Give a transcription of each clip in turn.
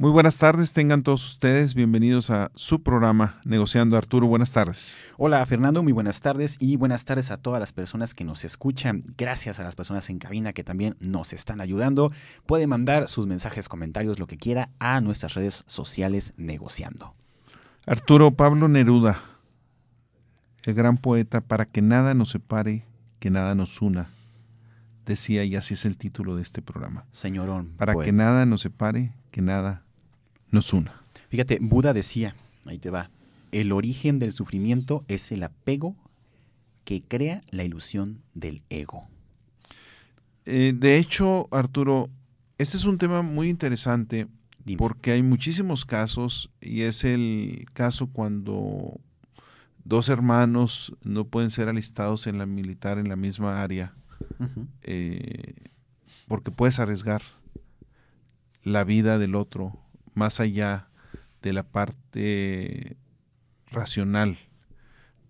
Muy buenas tardes, tengan todos ustedes bienvenidos a su programa Negociando Arturo. Buenas tardes. Hola Fernando, muy buenas tardes y buenas tardes a todas las personas que nos escuchan. Gracias a las personas en cabina que también nos están ayudando. Puede mandar sus mensajes, comentarios, lo que quiera a nuestras redes sociales Negociando. Arturo Pablo Neruda, el gran poeta, para que nada nos separe, que nada nos una decía, y así es el título de este programa. Señorón. Para que nada nos separe, que nada nos una. Fíjate, Buda decía, ahí te va, el origen del sufrimiento es el apego que crea la ilusión del ego. Eh, de hecho, Arturo, este es un tema muy interesante porque hay muchísimos casos y es el caso cuando dos hermanos no pueden ser alistados en la militar en la misma área eh, porque puedes arriesgar la vida del otro más allá de la parte racional,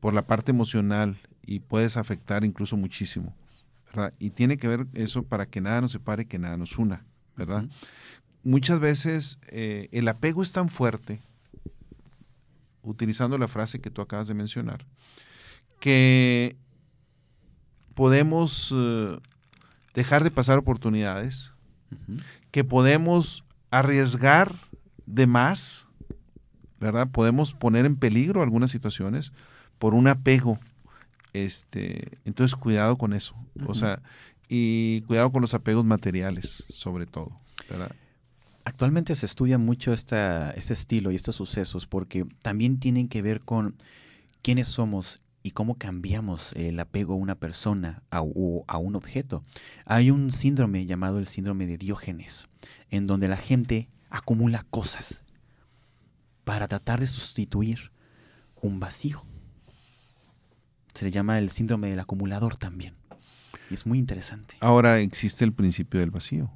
por la parte emocional y puedes afectar incluso muchísimo. Y tiene que ver eso para que nada nos separe, que nada nos una, ¿verdad? Muchas veces eh, el apego es tan fuerte, utilizando la frase que tú acabas de mencionar, que podemos eh, dejar de pasar oportunidades, que podemos arriesgar de más, ¿verdad? Podemos poner en peligro algunas situaciones por un apego. Este, entonces cuidado con eso. O sea, y cuidado con los apegos materiales, sobre todo, Actualmente se estudia mucho esta, ese estilo y estos sucesos porque también tienen que ver con quiénes somos y cómo cambiamos el apego a una persona o a un objeto. Hay un síndrome llamado el síndrome de Diógenes, en donde la gente acumula cosas para tratar de sustituir un vacío. Se le llama el síndrome del acumulador también. Y es muy interesante. Ahora existe el principio del vacío.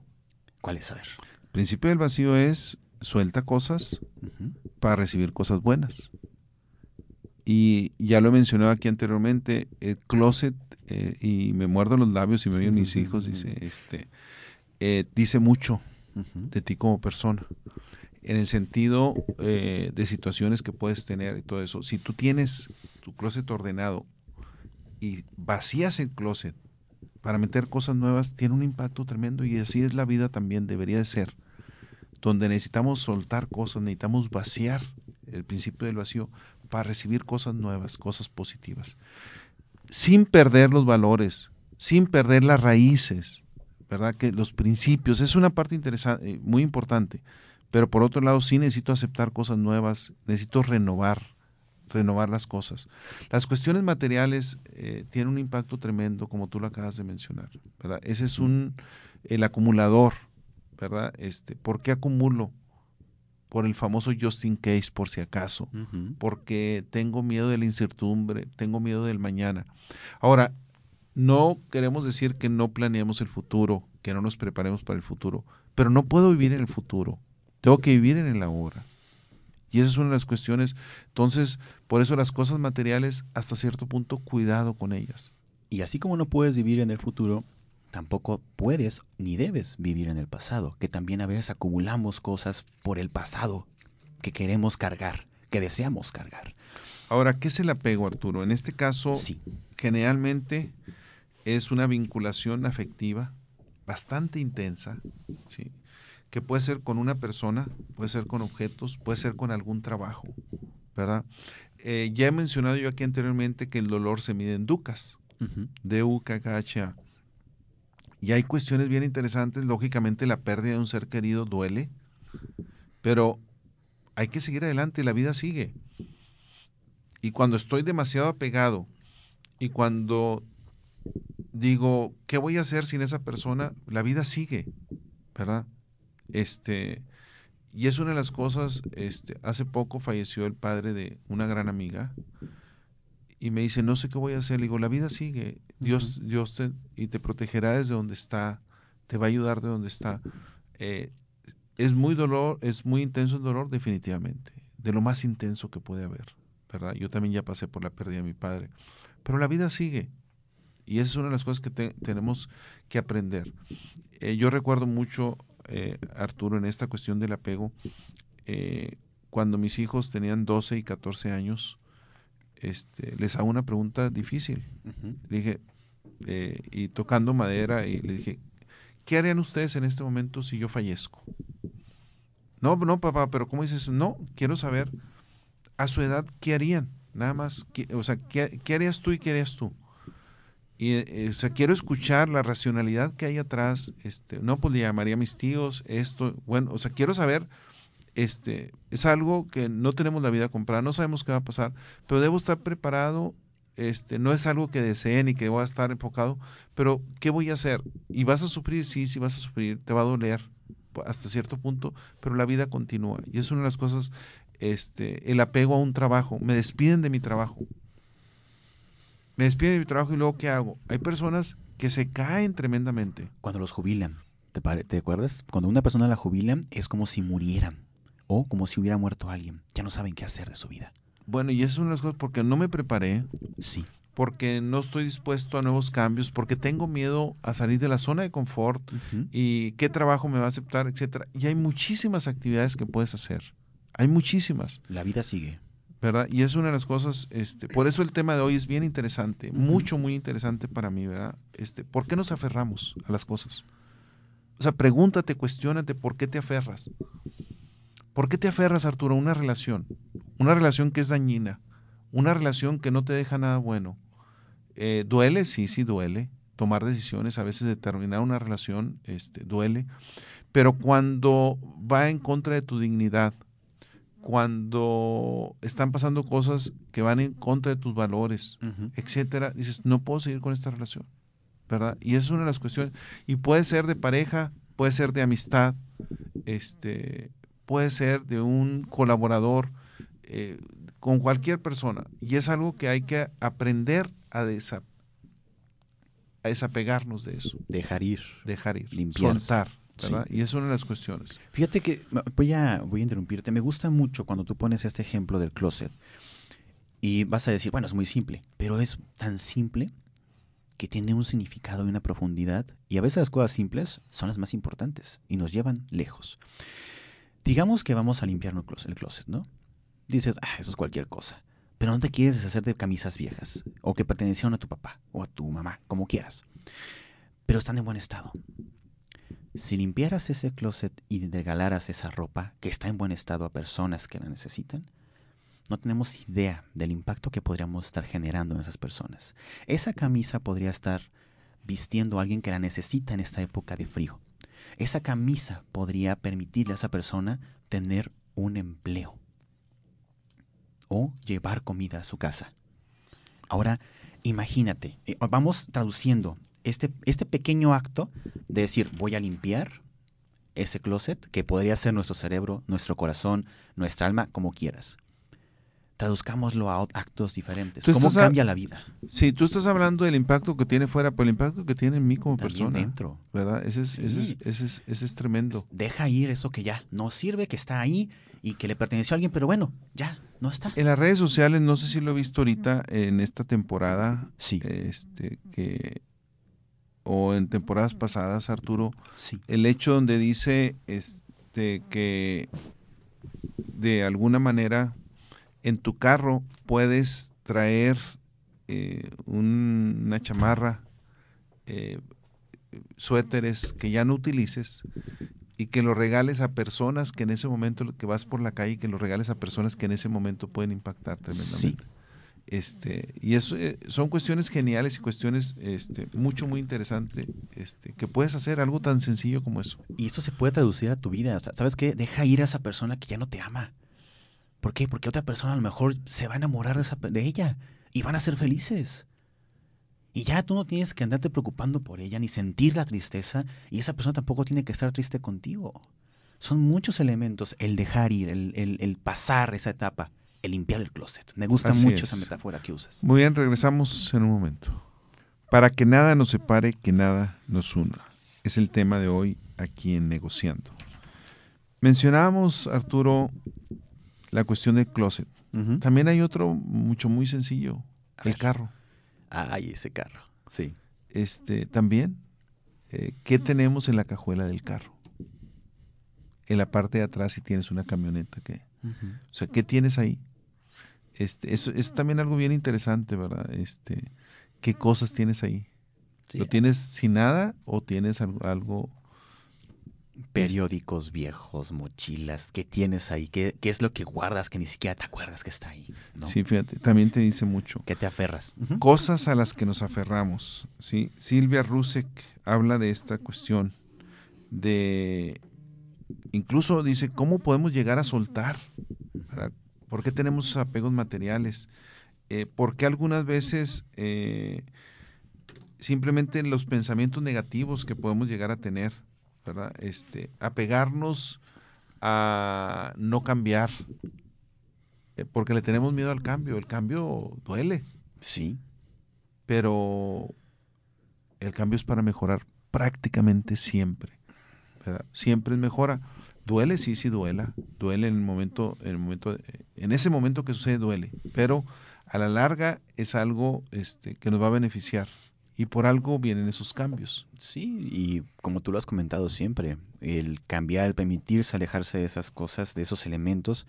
¿Cuál es? A ver. El principio del vacío es suelta cosas para recibir cosas buenas. Y ya lo he mencionado aquí anteriormente, el closet, eh, y me muerdo los labios y me oyen mis hijos, dice, este, eh, dice mucho de ti como persona, en el sentido eh, de situaciones que puedes tener y todo eso. Si tú tienes tu closet ordenado y vacías el closet para meter cosas nuevas, tiene un impacto tremendo y así es la vida también, debería de ser, donde necesitamos soltar cosas, necesitamos vaciar el principio del vacío para recibir cosas nuevas, cosas positivas, sin perder los valores, sin perder las raíces, ¿verdad? Que los principios, es una parte interesante, eh, muy importante, pero por otro lado sí necesito aceptar cosas nuevas, necesito renovar, renovar las cosas. Las cuestiones materiales eh, tienen un impacto tremendo, como tú lo acabas de mencionar, ¿verdad? Ese es un, el acumulador, ¿verdad? Este, ¿Por qué acumulo? por el famoso Justin Case, por si acaso, porque tengo miedo de la incertidumbre, tengo miedo del mañana. Ahora, no queremos decir que no planeemos el futuro, que no nos preparemos para el futuro, pero no puedo vivir en el futuro, tengo que vivir en el ahora. Y esa es una de las cuestiones. Entonces, por eso las cosas materiales, hasta cierto punto, cuidado con ellas. Y así como no puedes vivir en el futuro, tampoco puedes ni debes vivir en el pasado, que también a veces acumulamos cosas por el pasado que queremos cargar, que deseamos cargar. Ahora, ¿qué es el apego, Arturo? En este caso, generalmente es una vinculación afectiva bastante intensa, ¿sí? que puede ser con una persona, puede ser con objetos, puede ser con algún trabajo, ¿verdad? Eh, ya he mencionado yo aquí anteriormente que el dolor se mide en ducas, D-U-K-K-H-A. Y hay cuestiones bien interesantes. Lógicamente la pérdida de un ser querido duele, pero hay que seguir adelante, la vida sigue. Y cuando estoy demasiado apegado y cuando digo, ¿qué voy a hacer sin esa persona? La vida sigue, ¿verdad? Este, y es una de las cosas, este, hace poco falleció el padre de una gran amiga y me dice, no sé qué voy a hacer. Le digo, la vida sigue. Dios, Dios te, y te protegerá desde donde está, te va a ayudar de donde está. Eh, es muy dolor, es muy intenso el dolor, definitivamente, de lo más intenso que puede haber, ¿verdad? Yo también ya pasé por la pérdida de mi padre, pero la vida sigue. Y esa es una de las cosas que tenemos que aprender. Eh, yo recuerdo mucho eh, Arturo, en esta cuestión del apego. Eh, cuando mis hijos tenían 12 y 14 años, este, les hago una pregunta difícil. Le dije, y tocando madera, y le dije, ¿qué harían ustedes en este momento si yo fallezco? No, no, papá, pero ¿cómo dices? No, quiero saber a su edad qué harían. Nada más, o sea, ¿qué, harías tú y qué harías tú? Y, eh, o sea, quiero escuchar la racionalidad que hay atrás. Este, no, pues le llamaría a mis tíos, esto, bueno, o sea, quiero saber, este, es algo que no tenemos la vida comprada, no sabemos qué va a pasar, pero debo estar preparado este, no es algo que deseen y que voy a estar enfocado, pero ¿qué voy a hacer? Y vas a sufrir, sí, sí vas a sufrir, te va a doler hasta cierto punto, pero la vida continúa. Y es una de las cosas, este, el apego a un trabajo. Me despiden de mi trabajo. Me despiden de mi trabajo y luego ¿qué hago? Hay personas que se caen tremendamente. Cuando los jubilan, ¿te, ¿te acuerdas? Cuando una persona la jubilan es como si murieran o como si hubiera muerto alguien. Ya no saben qué hacer de su vida. Bueno, y eso es una de las cosas porque no me preparé. Sí. Porque no estoy dispuesto a nuevos cambios, porque tengo miedo a salir de la zona de confort y qué trabajo me va a aceptar, etcétera. Y hay muchísimas actividades que puedes hacer. Hay muchísimas. La vida sigue. ¿Verdad? Y es una de las cosas, este, por eso el tema de hoy es bien interesante, mucho, muy interesante para mí, ¿verdad? Este, ¿Por qué nos aferramos a las cosas? O sea, pregúntate, cuestionate, ¿por qué te aferras? ¿Por qué te aferras, Arturo, a una relación? Una relación que es dañina, una relación que no te deja nada bueno. Eh, ¿Duele? Sí, sí duele. Tomar decisiones, a veces determinar una relación, este, duele. Pero cuando va en contra de tu dignidad, cuando están pasando cosas que van en contra de tus valores, etcétera, dices, no puedo seguir con esta relación, ¿verdad? Y es una de las cuestiones. Y puede ser de pareja, puede ser de amistad, este, puede ser de un colaborador, eh, con cualquier persona. Y es algo que hay que aprender a, a desapegarnos de eso. Dejar ir. Dejar ir. Limpiar. Soltar. ¿Verdad? Y es una de las cuestiones. Fíjate que voy a, voy a interrumpirte. Me gusta mucho cuando tú pones este ejemplo del closet. Y vas a decir, bueno, es muy simple, pero es tan simple que tiene un significado y una profundidad. Y a veces las cosas simples son las más importantes y nos llevan lejos. Digamos que vamos a limpiar el closet, ¿no? Dices, ah, eso es cualquier cosa. Pero no te quieres deshacer de camisas viejas o que pertenecieron a tu papá o a tu mamá, como quieras. Pero están en buen estado. Si limpiaras ese closet y regalaras esa ropa que está en buen estado a personas que la necesitan, no tenemos idea del impacto que podríamos estar generando en esas personas. Esa camisa podría estar vistiendo a alguien que la necesita en esta época de frío esa camisa podría permitirle a esa persona tener un empleo o llevar comida a su casa. Ahora, imagínate, eh, vamos traduciendo este, este pequeño acto de decir, voy a limpiar ese closet, que podría ser nuestro cerebro, nuestro corazón, nuestra alma, como quieras traduzcámoslo a actos diferentes. ¿Cómo cambia la vida? Sí, tú estás hablando del impacto que tiene fuera, pero el impacto que tiene en mí como persona. dentro. ¿Verdad? Ese es, ese, es, ese, es, tremendo. Deja ir eso que ya no sirve, que está ahí y que le perteneció a alguien, pero bueno, ya no está. En las redes sociales, no sé si lo he visto ahorita en esta temporada. Sí. Este, que o en temporadas pasadas, Arturo, sí. el hecho donde dice este que de alguna manera en tu carro puedes traer eh, una chamarra, eh, suéteres que ya no utilices y que lo regales a personas que en ese momento que vas por la calle, que lo regales a personas que en ese momento pueden impactar tremendamente. Este, y eso eh, son cuestiones geniales y cuestiones este, mucho, muy interesantes este, que puedes hacer algo tan sencillo como eso. Y eso se puede traducir a tu vida. ¿Sabes qué? Deja ir a esa persona que ya no te ama. ¿Por qué? Porque otra persona a lo mejor se va a enamorar de, ella y van a ser felices. Y ya tú no tienes que andarte preocupando por ella ni sentir la tristeza y esa persona tampoco tiene que estar triste contigo. Son muchos elementos el dejar ir, el, pasar esa etapa, el limpiar el closet. Me gusta mucho esa metáfora que usas. Muy bien, regresamos en un momento. Para que nada nos separe, que nada nos una. Es el tema de hoy aquí en Negociando. Mencionábamos, Arturo, la cuestión del closet. También hay otro mucho muy sencillo, el carro. Ay, ese carro, sí. Este, también, eh, ¿qué tenemos en la cajuela del carro? en la parte de atrás si tienes una camioneta que... O sea, ¿qué tienes ahí? Este, eso es también algo bien interesante, ¿verdad? Este, ¿Qué cosas tienes ahí? ¿Lo tienes sin nada o tienes algo, periódicos viejos, mochilas, ¿qué tienes ahí? ¿Qué, ¿Qué, es lo que guardas que ni siquiera te acuerdas que está ahí? Sí, fíjate, también te dice mucho. ¿Qué te aferras? Cosas a las que nos aferramos. ¿sí? Silvia Rusek habla de esta cuestión, de, incluso dice, ¿cómo podemos llegar a soltar? ¿Por qué tenemos apegos materiales? Eh, ¿Por qué algunas veces eh, simplemente los pensamientos negativos que podemos llegar a tener? ¿verdad? Este, apegarnos a no cambiar, eh, porque le tenemos miedo al cambio. El cambio duele. Sí. Pero el cambio es para mejorar prácticamente siempre. Siempre es mejora. Duele, sí, sí duela. Duele en el momento, en el momento, en ese momento que sucede duele. Pero a la larga es algo este, que nos va a beneficiar y por algo vienen esos cambios. Sí, y como tú lo has comentado siempre, el cambiar, el permitirse alejarse de esas cosas, de esos elementos,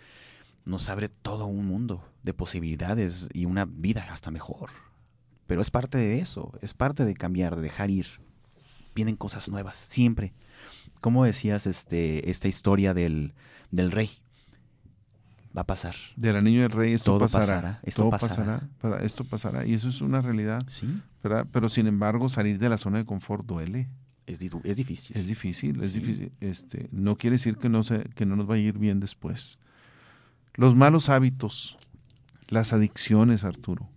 nos abre todo un mundo de posibilidades y una vida hasta mejor. Pero es parte de eso, es parte de cambiar, de dejar ir. Vienen cosas nuevas, siempre. Como decías este, esta historia del, del rey? va a pasar. Del anillo del rey esto pasará. Esto pasará. esto pasará. Y eso es una realidad. Sí. Pero sin embargo, salir de la zona de confort duele. Es, es difícil. Es difícil, es difícil. Este, no quiere decir que no, se, que no nos va a ir bien después. Los malos hábitos, las adicciones, Arturo.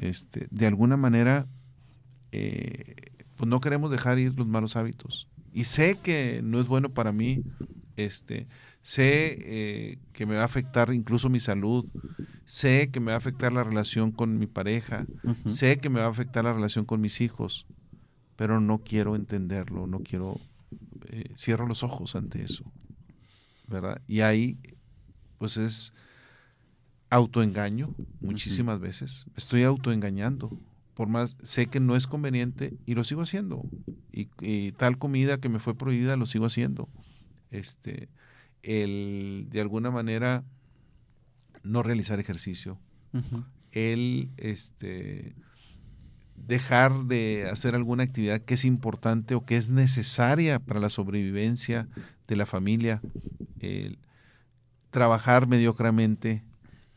este, de alguna manera, eh, pues no queremos dejar ir los malos hábitos. Y sé que no es bueno para mí este, sé eh, que me va a afectar incluso mi salud, sé que me va a afectar la relación con mi pareja, sé que me va a afectar la relación con mis hijos, pero no quiero entenderlo, no quiero, eh, cierro los ojos ante eso, ¿verdad? Y ahí, pues es autoengaño muchísimas veces, estoy autoengañando, por más, sé que no es conveniente y lo sigo haciendo, y, y tal comida que me fue prohibida lo sigo haciendo, este, el de alguna manera no realizar ejercicio, el este, dejar de hacer alguna actividad que es importante o que es necesaria para la sobrevivencia de la familia, el trabajar mediocramente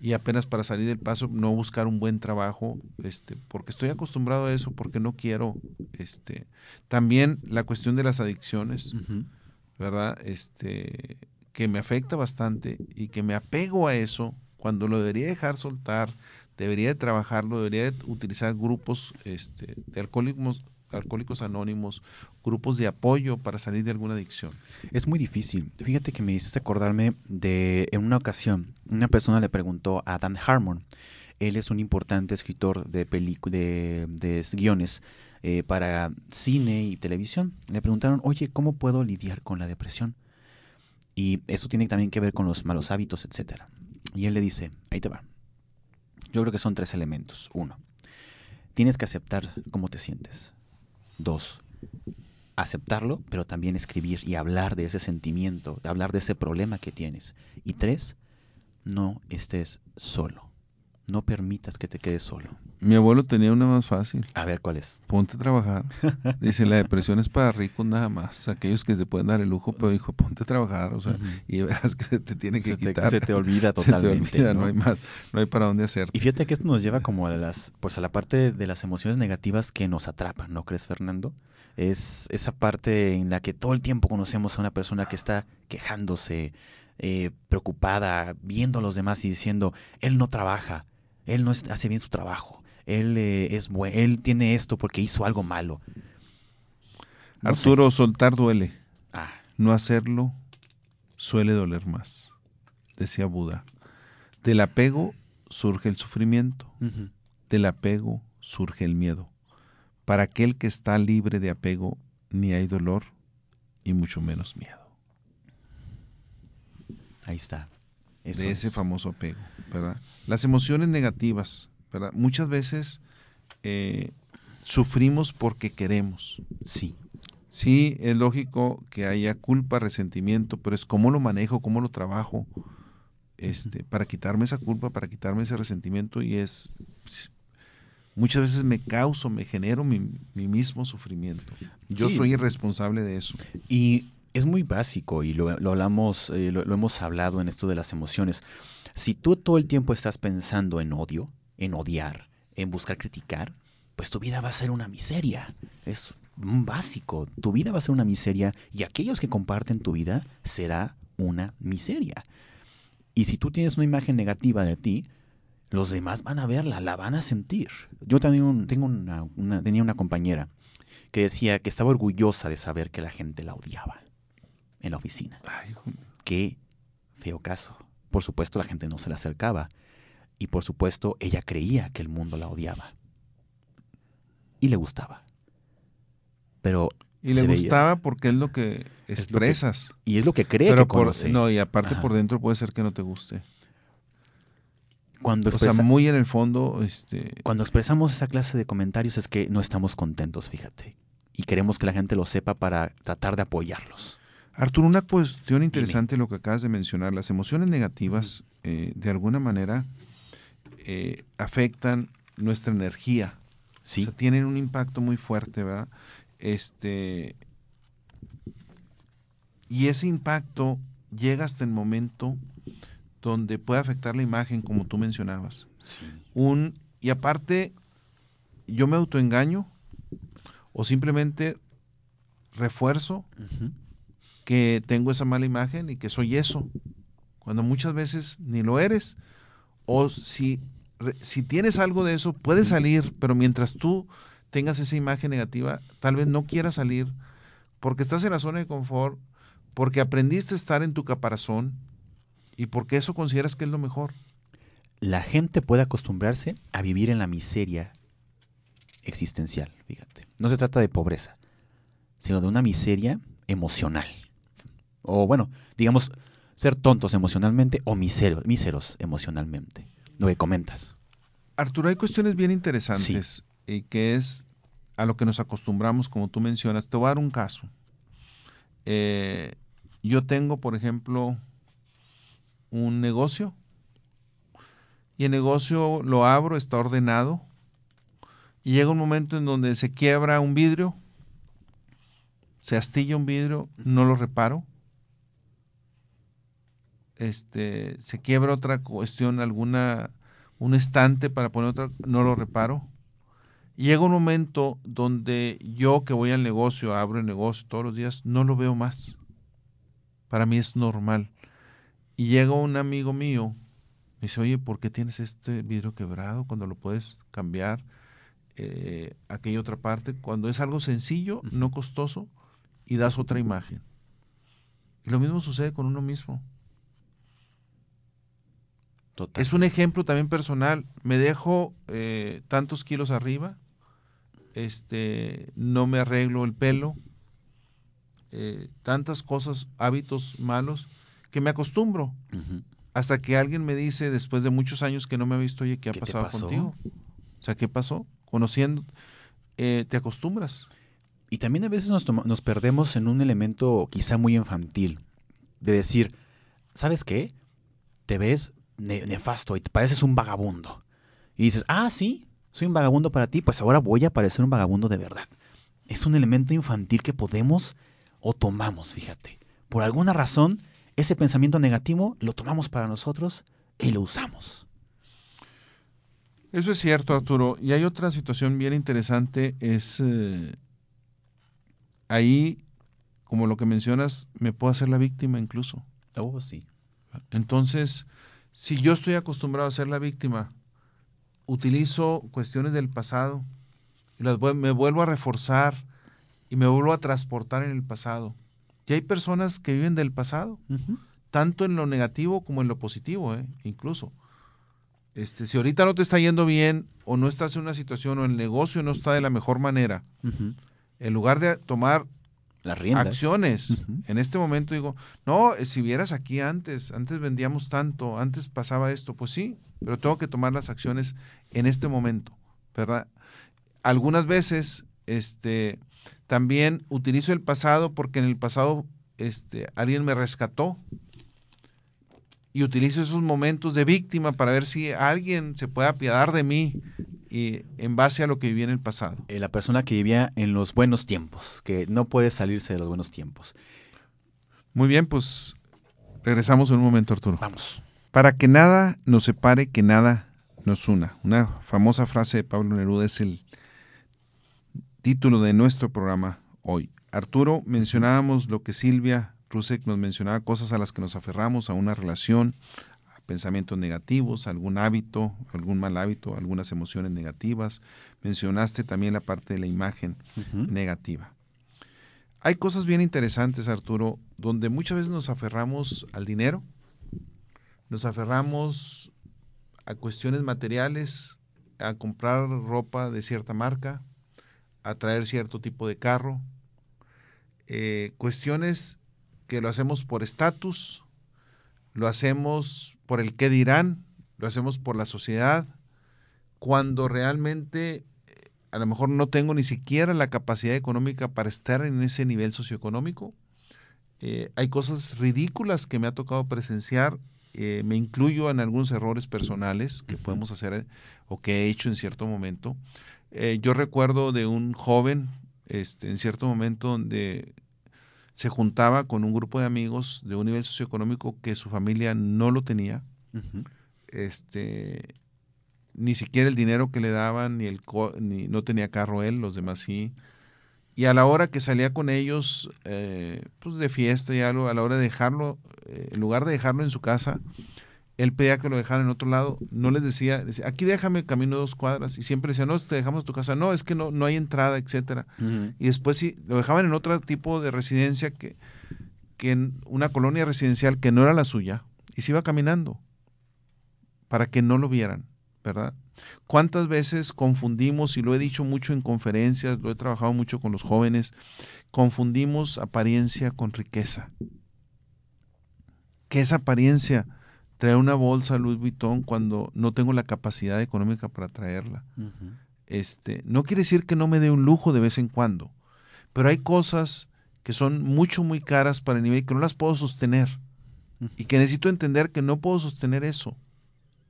y apenas para salir del paso no buscar un buen trabajo, este, porque estoy acostumbrado a eso, porque no quiero, este, también la cuestión de las adicciones, ¿verdad? Este, que me afecta bastante y que me apego a eso cuando lo debería dejar soltar, debería de trabajarlo, debería de utilizar grupos este, de alcohólicos, alcohólicos anónimos, grupos de apoyo para salir de alguna adicción. Es muy difícil. Fíjate que me hiciste acordarme de, en una ocasión, una persona le preguntó a Dan Harmon, él es un importante escritor de, de, de guiones eh, para cine y televisión. Le preguntaron, oye, ¿cómo puedo lidiar con la depresión? Y eso tiene también que ver con los malos hábitos, etc. Y él le dice, ahí te va. Yo creo que son tres elementos. Uno, tienes que aceptar cómo te sientes. Dos, aceptarlo, pero también escribir y hablar de ese sentimiento, de hablar de ese problema que tienes. Y tres, no estés solo. No permitas que te quedes solo. Mi abuelo tenía una más fácil. A ver, ¿cuál es? Ponte a trabajar. Dice, la depresión es para ricos nada más. Aquellos que se pueden dar el lujo, pero dijo, ponte a trabajar. O sea, y verás que te tiene que quitar. se te olvida totalmente. Se te olvida, ¿no? hay más, no hay para dónde hacer. Y fíjate que esto nos lleva como a las, pues a la parte de las emociones negativas que nos atrapan, ¿no crees, Fernando? Es esa parte en la que todo el tiempo conocemos a una persona que está quejándose, eh, preocupada, viendo a los demás y diciendo, él no trabaja, él no hace bien su trabajo. Él eh, es bueno. Él tiene esto porque hizo algo malo. Arturo, soltar duele. Ah. No hacerlo suele doler más, decía Buda. Del apego surge el sufrimiento. Del apego surge el miedo. Para aquel que está libre de apego, ni hay dolor y mucho menos miedo. Ahí está. de ese famoso apego. Las emociones negativas, ¿verdad? Muchas veces eh, sufrimos porque queremos. Sí. Sí, es lógico que haya culpa, resentimiento, pero es cómo lo manejo, cómo lo trabajo, este, para quitarme esa culpa, para quitarme ese resentimiento y es muchas veces me causo, me genero mi, mismo sufrimiento. Yo soy irresponsable de eso. Y es muy básico y lo, hablamos, eh, lo, hemos hablado en esto de las emociones. Si tú todo el tiempo estás pensando en odio, en odiar, en buscar criticar, pues tu vida va a ser una miseria. Es básico. Tu vida va a ser una miseria y aquellos que comparten tu vida será una miseria. Y si tú tienes una imagen negativa de ti, los demás van a verla, la van a sentir. Yo también tengo una, tenía una compañera que decía que estaba orgullosa de saber que la gente la odiaba en la oficina. Qué feo caso. Por supuesto, la gente no se le acercaba. Y por supuesto, ella creía que el mundo la odiaba. Y le gustaba. Pero y le gustaba porque es lo que expresas. y es lo que cree que conoce. no, y aparte por dentro puede ser que no te guste. Cuando o sea, muy en el fondo, este... Cuando expresamos esa clase de comentarios es que no estamos contentos, fíjate. Y queremos que la gente lo sepa para tratar de apoyarlos. Arturo, una cuestión interesante lo que acabas de mencionar. Las emociones negativas, eh, de alguna manera, eh, afectan nuestra energía. Sí. O sea, tienen un impacto muy fuerte, ¿verdad? Este, y ese impacto llega hasta el momento donde puede afectar la imagen, como tú mencionabas. Un, y aparte, yo me autoengaño o simplemente refuerzo que tengo esa mala imagen y que soy eso, cuando muchas veces ni lo eres. O si, si tienes algo de eso, puede salir, pero mientras tú tengas esa imagen negativa, tal vez no quieras salir porque estás en la zona de confort, porque aprendiste a estar en tu caparazón y porque eso consideras que es lo mejor. La gente puede acostumbrarse a vivir en la miseria existencial, fíjate. No se trata de pobreza, sino de una miseria emocional. O bueno, digamos, ser tontos emocionalmente o miseros, míseros emocionalmente. Lo que comentas. Arturo, hay cuestiones bien interesantes y que es a lo que nos acostumbramos, como tú mencionas. Te voy a dar un caso. Eh, yo tengo, por ejemplo, un negocio y el negocio lo abro, está ordenado y llega un momento en donde se quiebra un vidrio, se astilla un vidrio, no lo reparo. Este, se quiebra otra cuestión, alguna, un estante para poner otra, no lo reparo llega un momento donde yo que voy al negocio, abro el negocio todos los días, no lo veo más. Para mí es normal. Y llega un amigo mío, me dice, oye, ¿por qué tienes este vidrio quebrado cuando lo puedes cambiar? Eh, aquella otra parte, cuando es algo sencillo, no costoso, y das otra imagen. Y lo mismo sucede con uno mismo. Es un ejemplo también personal. Me dejo eh, tantos kilos arriba, este, no me arreglo el pelo, eh, tantas cosas, hábitos malos, que me acostumbro. Hasta que alguien me dice, después de muchos años que no me ha visto, oye, ¿qué ha pasado contigo? O sea, ¿qué pasó? Conociendo, eh, te acostumbras. Y también a veces nos, nos perdemos en un elemento quizá muy infantil, de decir, ¿sabes qué? Te ves nefasto y te pareces un vagabundo. Y dices, ah, sí, soy un vagabundo para ti, pues ahora voy a parecer un vagabundo de verdad. Es un elemento infantil que podemos o tomamos, fíjate. Por alguna razón, ese pensamiento negativo lo tomamos para nosotros y lo usamos. Eso es cierto, Arturo. Y hay otra situación bien interesante, es eh, ahí, como lo que mencionas, me puedo hacer la víctima incluso. Oh, sí. Entonces, si yo estoy acostumbrado a ser la víctima, utilizo cuestiones del pasado y las me vuelvo a reforzar y me vuelvo a transportar en el pasado. Y hay personas que viven del pasado, tanto en lo negativo como en lo positivo, ¿eh? incluso. Este, si ahorita no te está yendo bien o no estás en una situación o el negocio no está de la mejor manera, en lugar de tomar las acciones, en este momento digo, no, eh, si vieras aquí antes, antes vendíamos tanto, antes pasaba esto, pues sí, pero tengo que tomar las acciones en este momento, ¿verdad? Algunas veces, este, También utilizo el pasado porque en el pasado este, alguien me rescató y utilizo esos momentos de víctima para ver si alguien se puede apiadar de mí en base a lo que viví en el pasado. Eh, la persona que vivía en los buenos tiempos, que no puede salirse de los buenos tiempos. Muy bien, pues regresamos en un momento, Arturo. Vamos. Para que nada nos separe, que nada nos una. Una famosa frase de Pablo Neruda es el título de nuestro programa hoy. Arturo, mencionábamos lo que Silvia Rusek nos mencionaba, cosas a las que nos aferramos, a una relación, pensamientos negativos, algún hábito, algún mal hábito, algunas emociones negativas. Mencionaste también la parte de la imagen negativa. Hay cosas bien interesantes, Arturo, donde muchas veces nos aferramos al dinero, nos aferramos a cuestiones materiales, a comprar ropa de cierta marca, a traer cierto tipo de carro, eh, cuestiones que lo hacemos por estatus, lo hacemos por el qué dirán, lo hacemos por la sociedad, cuando realmente eh, a lo mejor no tengo ni siquiera la capacidad económica para estar en ese nivel socioeconómico. Eh, hay cosas ridículas que me ha tocado presenciar eh, me incluyo en algunos errores personales que podemos hacer o que he hecho en cierto momento. Eh, yo recuerdo de un joven este, en cierto momento donde se juntaba con un grupo de amigos de un nivel socioeconómico que su familia no lo tenía. este, ni siquiera el dinero que le daban, ni el ni, no tenía carro él, los demás sí. Y a la hora que salía con ellos, eh, pues de fiesta y algo, a la hora de dejarlo, eh, en lugar de dejarlo en su casa, él pedía que lo dejaran en otro lado, no les decía, decía, aquí déjame camino dos cuadras, y siempre decía, no, te dejamos tu casa, no, es que no, no hay entrada, etcétera. Y después sí, lo dejaban en otro tipo de residencia que, que en una colonia residencial que no era la suya, y se iba caminando para que no lo vieran, ¿verdad? ¿Cuántas veces confundimos, y lo he dicho mucho en conferencias, lo he trabajado mucho con los jóvenes, confundimos apariencia con riqueza? ¿Qué es apariencia? Traer una bolsa Louis Vuitton cuando no tengo la capacidad económica para traerla. este, no quiere decir que no me dé un lujo de vez en cuando, pero hay cosas que son mucho, muy caras para el nivel que no las puedo sostener y que necesito entender que no puedo sostener eso,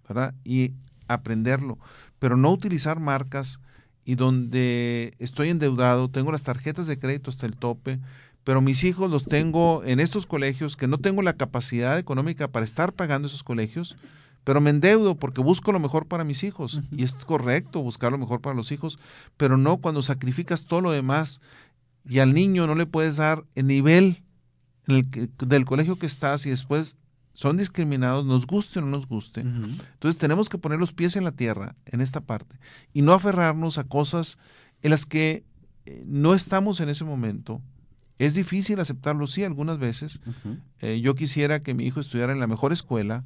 ¿verdad? Y aprenderlo, pero no utilizar marcas y donde estoy endeudado, tengo las tarjetas de crédito hasta el tope, pero mis hijos los tengo en estos colegios que no tengo la capacidad económica para estar pagando esos colegios, pero me endeudo porque busco lo mejor para mis hijos. Y es correcto buscar lo mejor para los hijos, pero no cuando sacrificas todo lo demás y al niño no le puedes dar el nivel en el del colegio que estás y después son discriminados, nos guste o no nos guste. Entonces tenemos que poner los pies en la tierra en esta parte y no aferrarnos a cosas en las que eh, no estamos en ese momento. Es difícil aceptarlo, sí, algunas veces. Eh, yo quisiera que mi hijo estudiara en la mejor escuela,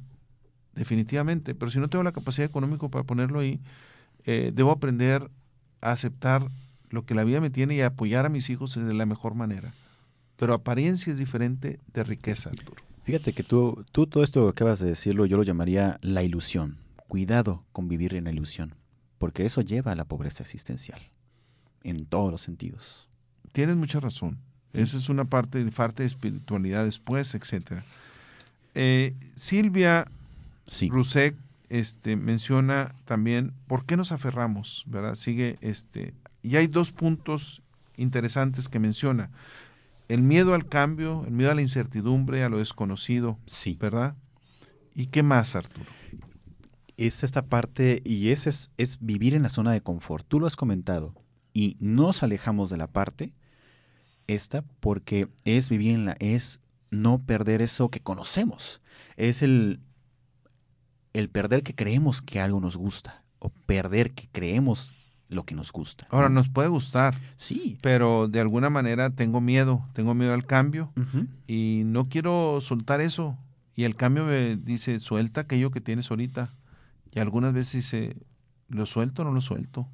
definitivamente, pero si no tengo la capacidad económica para ponerlo ahí, eh, debo aprender a aceptar lo que la vida me tiene y a apoyar a mis hijos de la mejor manera. Pero apariencia es diferente de riqueza, Arturo. Fíjate que tú, tú todo esto que acabas de decirlo, yo lo llamaría la ilusión. Cuidado con vivir en la ilusión, porque eso lleva a la pobreza existencial, en todos los sentidos. Tienes mucha razón. Esa es una parte, parte de espiritualidad después, etc. Eh, Silvia sí. Rusek este, menciona también por qué nos aferramos, ¿verdad? Sigue, este, y hay dos puntos interesantes que menciona el miedo al cambio, el miedo a la incertidumbre, a lo desconocido. Sí. ¿Verdad? ¿Y qué más, Arturo? Es esta parte, y ese es, es vivir en la zona de confort. Tú lo has comentado. Y nos alejamos de la parte esta porque es vivir en la, es no perder eso que conocemos. Es el, el perder que creemos que algo nos gusta o perder que creemos lo que nos gusta. Ahora, nos puede gustar. Sí. Pero de alguna manera tengo miedo, tengo miedo al cambio y no quiero soltar eso. Y el cambio me dice, suelta aquello que tienes ahorita. Y algunas veces dice, ¿lo suelto o no lo suelto?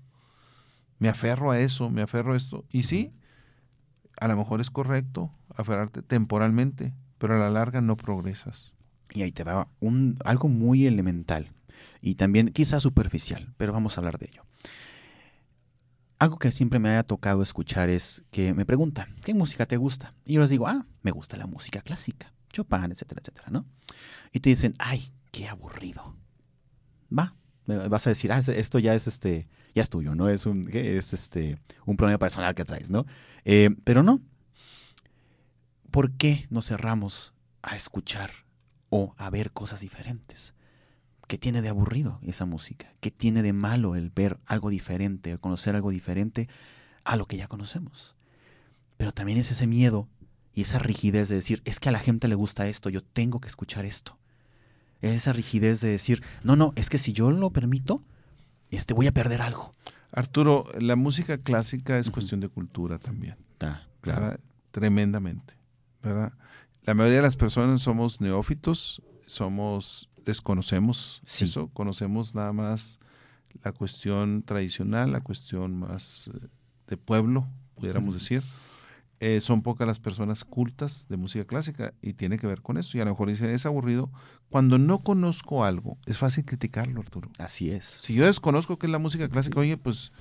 Me aferro a eso, me aferro a esto. Y sí, a lo mejor es correcto aferrarte temporalmente, pero a la larga no progresas. Y ahí te va un, algo muy elemental y también quizás superficial, pero vamos a hablar de ello algo que siempre me haya tocado escuchar es que me preguntan, ¿qué música te gusta? Y yo les digo, ah, me gusta la música clásica, Chopin, etcétera, etcétera, ¿no? Y te dicen, ay, qué aburrido. Va, vas a decir, ah, esto ya es este, ya es tuyo, ¿no? Es un, es este, un problema personal que traes, ¿no? Eh, pero no. ¿Por qué nos cerramos a escuchar o a ver cosas diferentes? ¿Qué tiene de aburrido esa música? ¿Qué tiene de malo el ver algo diferente, el conocer algo diferente a lo que ya conocemos? Pero también es ese miedo y esa rigidez de decir, es que a la gente le gusta esto, yo tengo que escuchar esto. Es esa rigidez de decir, no, no, es que si yo lo permito, este, voy a perder algo. Arturo, la música clásica es cuestión de cultura también. Ah, claro. Tremendamente. ¿verdad? La mayoría de las personas somos neófitos, somos desconocemos eso, conocemos nada más la cuestión tradicional, la cuestión más eh, de pueblo, pudiéramos decir. Eh, son pocas las personas cultas de música clásica y tiene que ver con eso. Y a lo mejor dicen, es aburrido. Cuando no conozco algo, es fácil criticarlo, Arturo. Así es. Si yo desconozco qué es la música clásica, oye, pues,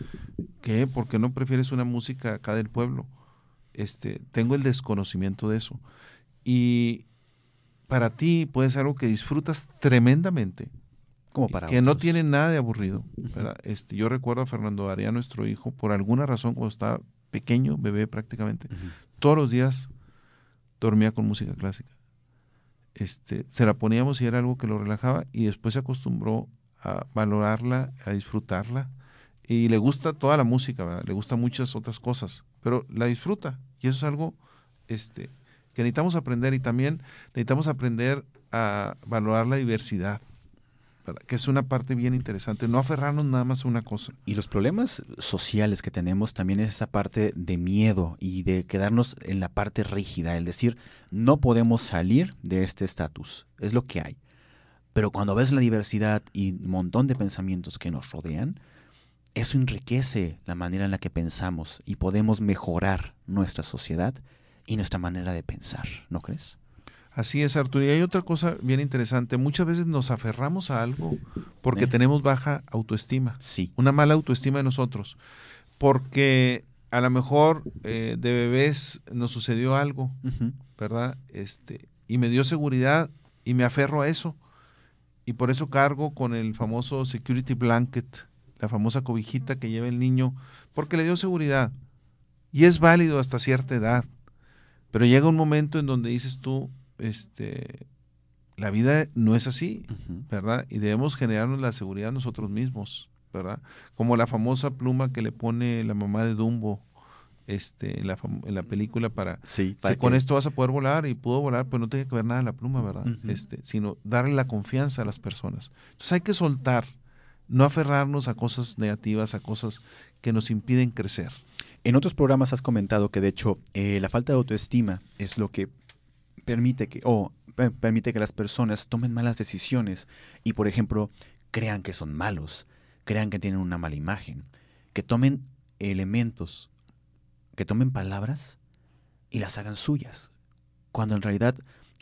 ¿qué? ¿Por qué no prefieres una música acá del pueblo? Este, tengo el desconocimiento de eso. Y para ti puede ser algo que disfrutas tremendamente. Como para que no tiene nada de aburrido. Este, yo recuerdo a Fernando Daría, nuestro hijo, por alguna razón, cuando estaba pequeño, bebé prácticamente, todos los días dormía con música clásica. Este, se la poníamos y era algo que lo relajaba y después se acostumbró a valorarla, a disfrutarla. Y le gusta toda la música, le gustan muchas otras cosas, pero la disfruta. Y eso es algo este, que necesitamos aprender y también necesitamos aprender a valorar la diversidad que es una parte bien interesante, no aferrarnos nada más a una cosa. Y los problemas sociales que tenemos también es esa parte de miedo y de quedarnos en la parte rígida, el decir, no podemos salir de este estatus, es lo que hay. Pero cuando ves la diversidad y un montón de pensamientos que nos rodean, eso enriquece la manera en la que pensamos y podemos mejorar nuestra sociedad y nuestra manera de pensar, ¿no crees? Así es, Arturo. Y hay otra cosa bien interesante. Muchas veces nos aferramos a algo porque tenemos baja autoestima. Sí. Una mala autoestima de nosotros. Porque a lo mejor eh, de bebés nos sucedió algo, ¿verdad? Este, y me dio seguridad y me aferro a eso. Y por eso cargo con el famoso security blanket, la famosa cobijita que lleva el niño, porque le dio seguridad. Y es válido hasta cierta edad. Pero llega un momento en donde dices tú, este, la vida no es así, ¿verdad? Y debemos generarnos la seguridad nosotros mismos, ¿verdad? Como la famosa pluma que le pone la mamá de Dumbo este, en, la, en la película para, sí, con esto vas a poder volar y pudo volar, pues no tiene que ver nada la pluma, ¿verdad? este, sino darle la confianza a las personas. Entonces hay que soltar, no aferrarnos a cosas negativas, a cosas que nos impiden crecer. En otros programas has comentado que de hecho eh, la falta de autoestima es lo que permite que, o permite que las personas tomen malas decisiones y, por ejemplo, crean que son malos, crean que tienen una mala imagen, que tomen elementos, que tomen palabras y las hagan suyas, cuando en realidad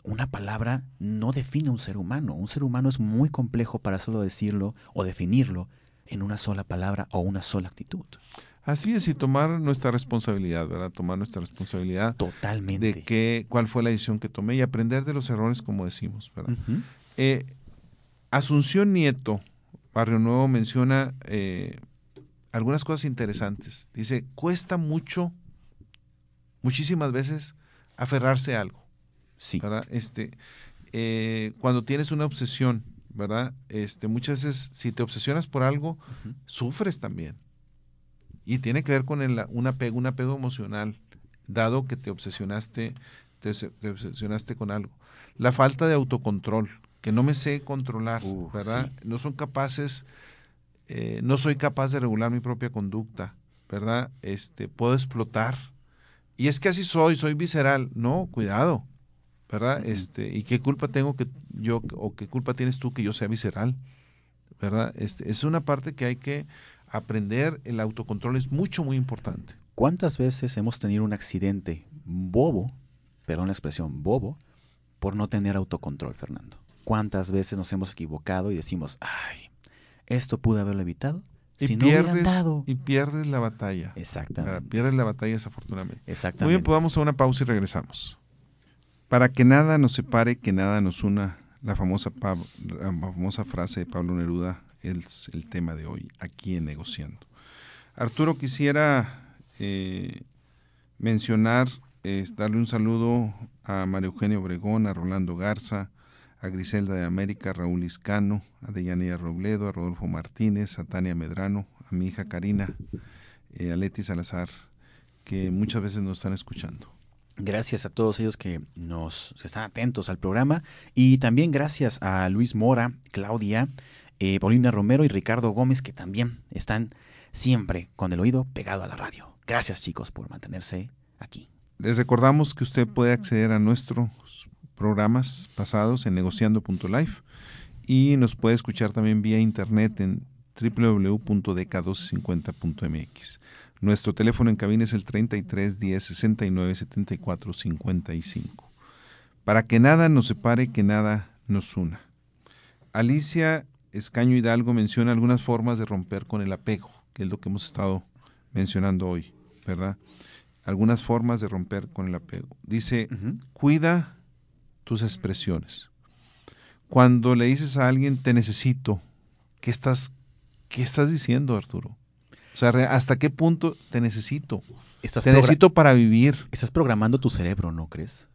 una palabra no define un ser humano. Un ser humano es muy complejo para solo decirlo o definirlo en una sola palabra o una sola actitud. Así es, y tomar nuestra responsabilidad, ¿verdad? Tomar nuestra responsabilidad. Totalmente. De qué, cuál fue la decisión que tomé y aprender de los errores, como decimos, ¿verdad? Eh, Asunción Nieto, Barrio Nuevo, menciona eh, algunas cosas interesantes. Dice, cuesta mucho, muchísimas veces, aferrarse a algo. Sí. ¿Verdad? Este, eh, cuando tienes una obsesión, ¿verdad? Este, muchas veces, si te obsesionas por algo, sufres también. Y tiene que ver con el, un apego, un apego emocional, dado que te obsesionaste, te, obsesionaste con algo. La falta de autocontrol, que no me sé controlar, ¿verdad? No son capaces, eh, no soy capaz de regular mi propia conducta, ¿verdad? Este, puedo explotar. Y es que así soy, soy visceral. No, cuidado, ¿verdad? Este, ¿y qué culpa tengo que yo, o qué culpa tienes tú que yo sea visceral? ¿Verdad? Este, es una parte que hay que aprender el autocontrol es mucho, muy importante. ¿Cuántas veces hemos tenido un accidente bobo, perdón la expresión bobo, por no tener autocontrol, Fernando? ¿Cuántas veces nos hemos equivocado y decimos, ay, esto pude haberlo evitado Y si no pierdes, dado. y pierdes la batalla. Exactamente. Pierdes la batalla desafortunadamente. Muy Exactamente. bien, pues vamos a una pausa y regresamos. Para que nada nos separe, que nada nos una, la famosa, la famosa frase de Pablo Neruda es el tema de hoy, aquí en Negociando. Arturo, quisiera eh, mencionar, eh, darle un saludo a María Eugenia Obregón, a Rolando Garza, a Griselda de América, a Raúl Iscano, a Deyanira Robledo, a Rodolfo Martínez, a Tania Medrano, a mi hija Karina, eh, a Leti Salazar, que muchas veces nos están escuchando. Gracias a todos ellos que nos están atentos al programa y también gracias a Luis Mora, Claudia, eh, Paulina Romero y Ricardo Gómez que también están siempre con el oído pegado a la radio. Gracias chicos por mantenerse aquí. Les recordamos que usted puede acceder a nuestros programas pasados en negociando.life y nos puede escuchar también vía internet en www.dk1250.mx. Nuestro teléfono en cabina es el 33 10 69 74 55. Para que nada nos separe, que nada nos una. Alicia Escaño Hidalgo menciona algunas formas de romper con el apego, que es lo que hemos estado mencionando hoy, ¿verdad? Algunas formas de romper con el apego. Dice, cuida tus expresiones. Cuando le dices a alguien te necesito, ¿qué estás, qué estás diciendo, Arturo? O sea, ¿hasta qué punto te necesito? Estás, Te necesito para vivir. estás programando tu cerebro, ¿no crees?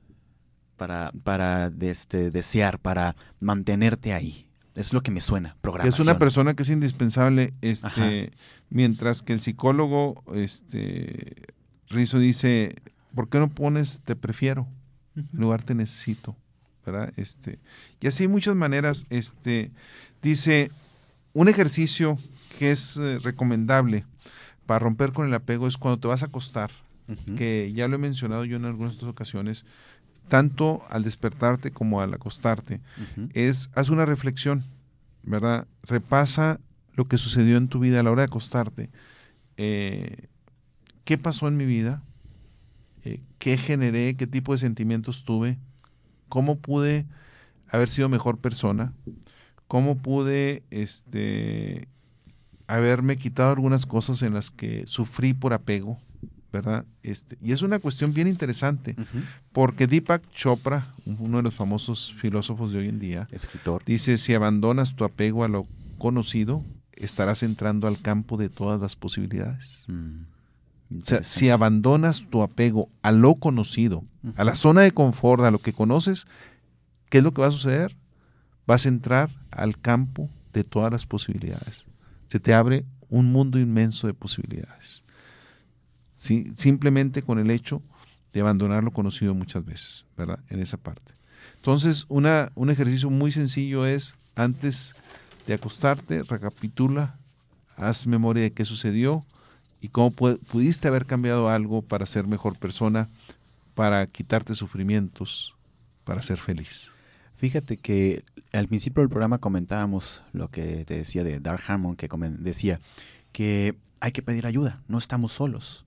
Para, para este, desear, para mantenerte ahí. Es lo que me suena, Que programación. es una persona que es indispensable, este, Ajá. mientras que el psicólogo, este, Rizo dice, ¿por qué no pones te prefiero? En lugar te necesito, ¿verdad? Este, y así hay muchas maneras, este, dice, un ejercicio que es eh, recomendable para romper con el apego es cuando te vas a acostar, que ya lo he mencionado yo en algunas otras ocasiones, tanto al despertarte como al acostarte, es haz una reflexión, ¿verdad? Repasa lo que sucedió en tu vida a la hora de acostarte. Eh, ¿Qué pasó en mi vida? Eh, ¿Qué generé? ¿Qué tipo de sentimientos tuve? ¿Cómo pude haber sido mejor persona? ¿Cómo pude este, haberme quitado algunas cosas en las que sufrí por apego? ¿Verdad? Este, y es una cuestión bien interesante, porque Deepak Chopra, uno de los famosos filósofos de hoy en día, Escritor. dice, si abandonas tu apego a lo conocido, estarás entrando al campo de todas las posibilidades. Mm. O sea, si abandonas tu apego a lo conocido, a la zona de confort, a lo que conoces, ¿qué es lo que va a suceder? Vas a entrar al campo de todas las posibilidades. Se te abre un mundo inmenso de posibilidades. Simplemente con el hecho de abandonar lo conocido muchas veces, ¿verdad? En esa parte. Entonces, una, un ejercicio muy sencillo es, antes de acostarte, recapitula, haz memoria de qué sucedió y cómo pu- pudiste haber cambiado algo para ser mejor persona, para quitarte sufrimientos, para ser feliz. Fíjate que al principio del programa comentábamos lo que te decía de Dark Hammond, que decía que hay que pedir ayuda, no estamos solos.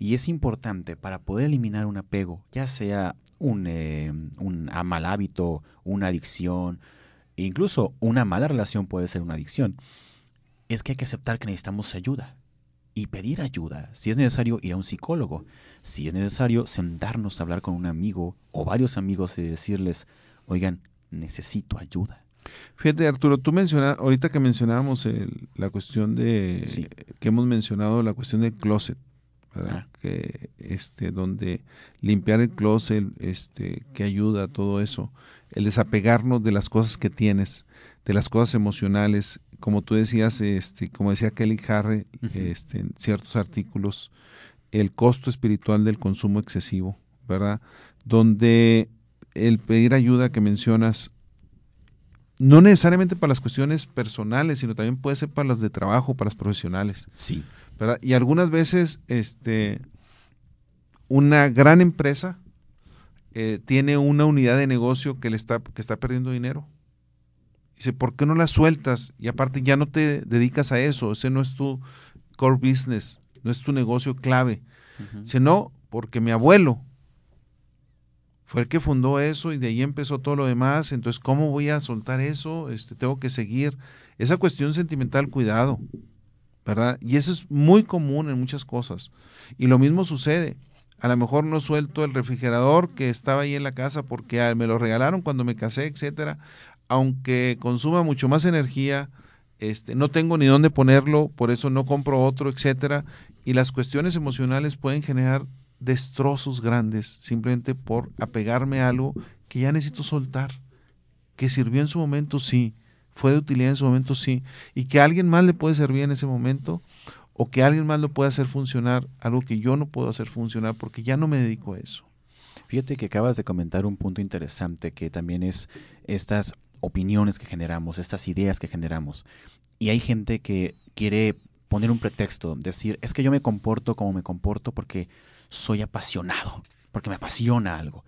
Y es importante para poder eliminar un apego, ya sea un, eh, un mal hábito, una adicción, e incluso una mala relación puede ser una adicción, es que hay que aceptar que necesitamos ayuda y pedir ayuda. Si es necesario ir a un psicólogo, si es necesario sentarnos a hablar con un amigo o varios amigos y decirles, oigan, necesito ayuda. Fíjate, Arturo, tú mencionas, ahorita que mencionábamos el- la cuestión de, Sí. que hemos mencionado la cuestión del closet, ¿verdad? Que, este, donde limpiar el closet, este, que ayuda a todo eso, el desapegarnos de las cosas que tienes, de las cosas emocionales, como tú decías, este, como decía Kelly Harry, Ujú. este, en ciertos artículos, el costo espiritual del consumo excesivo, ¿verdad? Donde el pedir ayuda que mencionas, no necesariamente para las cuestiones personales, sino también puede ser para las de trabajo, para las profesionales, Sí. ¿verdad? Y algunas veces, este, una gran empresa eh, tiene una unidad de negocio que le está, que está perdiendo dinero. Dice, ¿por qué no la sueltas? Y aparte ya no te dedicas a eso, ese no es tu core business, no es tu negocio clave. Dice, no, porque mi abuelo fue el que fundó eso y de ahí empezó todo lo demás, entonces, ¿cómo voy a soltar eso? Este, tengo que seguir. Esa cuestión sentimental, cuidado, ¿verdad? Y eso es muy común en muchas cosas. Y lo mismo sucede. A lo mejor no suelto el refrigerador que estaba ahí en la casa porque ah, me lo regalaron cuando me casé, etcétera. Aunque consuma mucho más energía, este, no tengo ni dónde ponerlo, por eso no compro otro, etcétera. Y las cuestiones emocionales pueden generar destrozos grandes simplemente por apegarme a algo que ya necesito soltar, que sirvió en su momento, sí, fue de utilidad en su momento, sí, y que a alguien más le puede servir en ese momento, o que alguien más lo pueda hacer funcionar, algo que yo no puedo hacer funcionar porque ya no me dedico a eso. Fíjate que acabas de comentar un punto interesante que también es estas opiniones que generamos, estas ideas que generamos. Y hay gente que quiere poner un pretexto, decir, es que yo me comporto como me comporto porque soy apasionado, porque me apasiona algo.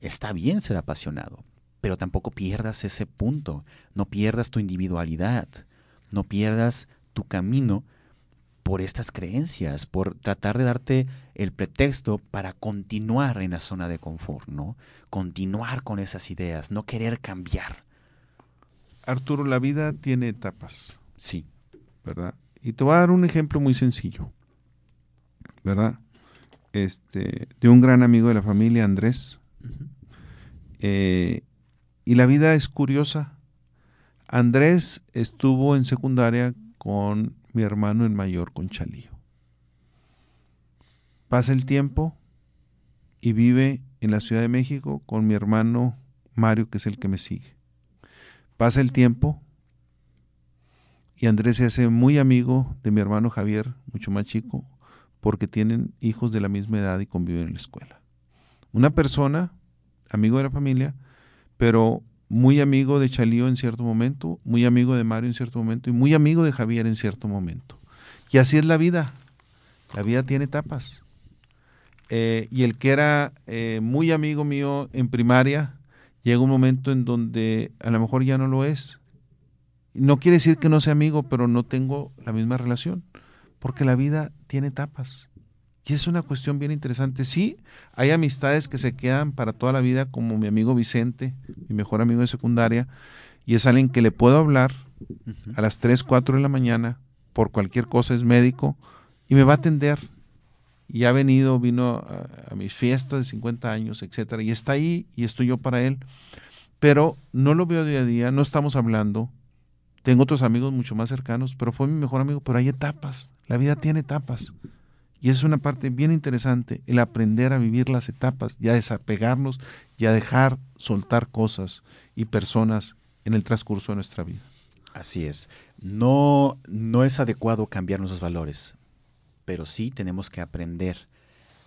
Está bien ser apasionado, pero tampoco pierdas ese punto, no pierdas tu individualidad, no pierdas tu camino por estas creencias, por tratar de darte el pretexto para continuar en la zona de confort, ¿no? Continuar con esas ideas, no querer cambiar. Arturo, la vida tiene etapas. Sí. ¿Verdad? Y te voy a dar un ejemplo muy sencillo. ¿Verdad? Este, de un gran amigo de la familia, Andrés. Eh, y la vida es curiosa. Andrés estuvo en secundaria con mi hermano el mayor con Chalío. Pasa el tiempo y vive en la Ciudad de México con mi hermano Mario, que es el que me sigue. Pasa el tiempo y Andrés se hace muy amigo de mi hermano Javier, mucho más chico, porque tienen hijos de la misma edad y conviven en la escuela. Una persona, amigo de la familia, pero muy amigo de Chalío en cierto momento, muy amigo de Mario en cierto momento y muy amigo de Javier en cierto momento. Y así es la vida. La vida tiene etapas. Eh, y el que era eh, muy amigo mío en primaria, llega un momento en donde a lo mejor ya no lo es. No quiere decir que no sea amigo, pero no tengo la misma relación, porque la vida tiene etapas. Y es una cuestión bien interesante. Sí, hay amistades que se quedan para toda la vida, como mi amigo Vicente, mi mejor amigo de secundaria, y es alguien que le puedo hablar a las 3, 4 de la mañana por cualquier cosa, es médico, y me va a atender. Y ha venido, vino a, mis fiestas de 50 años, etcétera, y está ahí y estoy yo para él. Pero no lo veo día a día, no estamos hablando. Tengo otros amigos mucho más cercanos, pero fue mi mejor amigo, pero hay etapas. La vida tiene etapas. Y es una parte bien interesante, el aprender a vivir las etapas, ya desapegarnos, ya dejar soltar cosas y personas en el transcurso de nuestra vida. Así es. No, no es adecuado cambiar nuestros valores, pero sí tenemos que aprender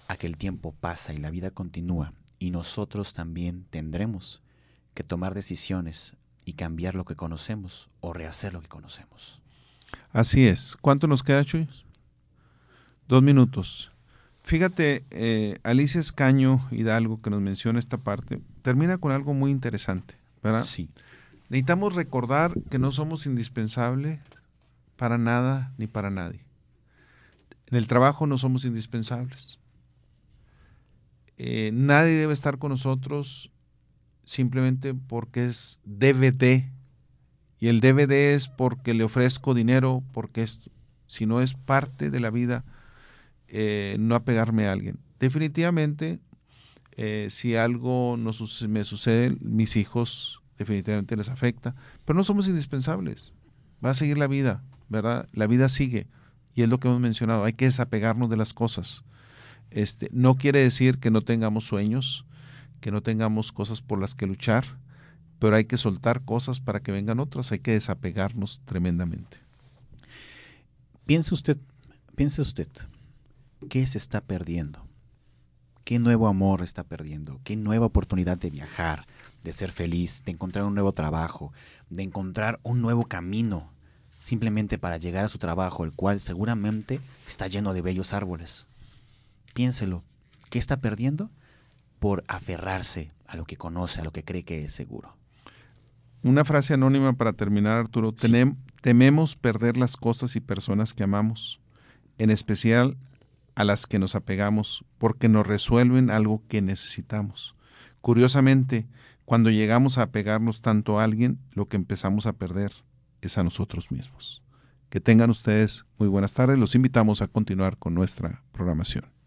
a que el tiempo pasa y la vida continúa y nosotros también tendremos que tomar decisiones y cambiar lo que conocemos o rehacer lo que conocemos. Así es. ¿Cuánto nos queda, Chuy? Dos minutos. Fíjate, eh, Alicia Escaño Hidalgo, que nos menciona esta parte, termina con algo muy interesante, ¿verdad? Sí. Necesitamos recordar que no somos indispensables para nada ni para nadie. En el trabajo no somos indispensables. Eh, nadie debe estar con nosotros simplemente porque es DVD. Y el DVD es porque le ofrezco dinero, porque es, si no es parte de la vida eh, no apegarme a alguien. Definitivamente, eh, si algo me sucede, mis hijos definitivamente les afecta, pero no somos indispensables. Va a seguir la vida, ¿verdad? La vida sigue y es lo que hemos mencionado, hay que desapegarnos de las cosas. Este, no quiere decir que no tengamos sueños, que no tengamos cosas por las que luchar, pero hay que soltar cosas para que vengan otras, hay que desapegarnos tremendamente. Piense usted, piense usted, ¿qué se está perdiendo? ¿Qué nuevo amor está perdiendo? ¿Qué nueva oportunidad de viajar, de ser feliz, de encontrar un nuevo trabajo, de encontrar un nuevo camino, simplemente para llegar a su trabajo, el cual seguramente está lleno de bellos árboles? Piénselo, ¿qué está perdiendo? Por aferrarse a lo que conoce, a lo que cree que es seguro. Una frase anónima para terminar, Arturo. tememos perder las cosas y personas que amamos, en especial a las que nos apegamos porque nos resuelven algo que necesitamos. Curiosamente, cuando llegamos a apegarnos tanto a alguien, lo que empezamos a perder es a nosotros mismos. Que tengan ustedes muy buenas tardes. Los invitamos a continuar con nuestra programación.